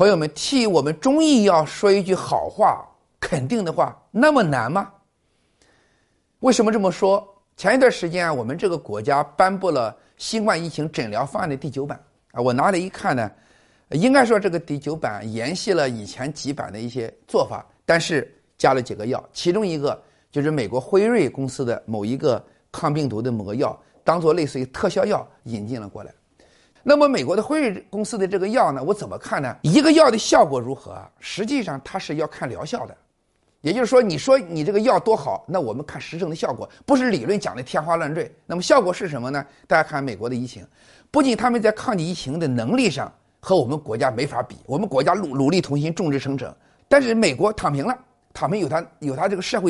朋友们，替我们中医药说一句好话、肯定的话，那么难吗？为什么这么说？前一段时间啊，我们这个国家颁布了新冠疫情诊疗方案的第九版啊，我拿来一看呢，应该说这个第九版沿袭了以前几版的一些做法，但是加了几个药，其中一个就是美国辉瑞公司的某一个抗病毒的某个药，当做类似于特效药引进了过来。那么美国的辉瑞公司的这个药呢，我怎么看呢？一个药的效果如何？实际上它是要看疗效的，也就是说，你说你这个药多好，那我们看实证的效果，不是理论讲的天花乱坠。那么效果是什么呢？大家看美国的疫情，不仅他们在抗击疫情的能力上和我们国家没法比，我们国家努努力同心，众志成城，但是美国躺平了，躺平有他有他这个社会。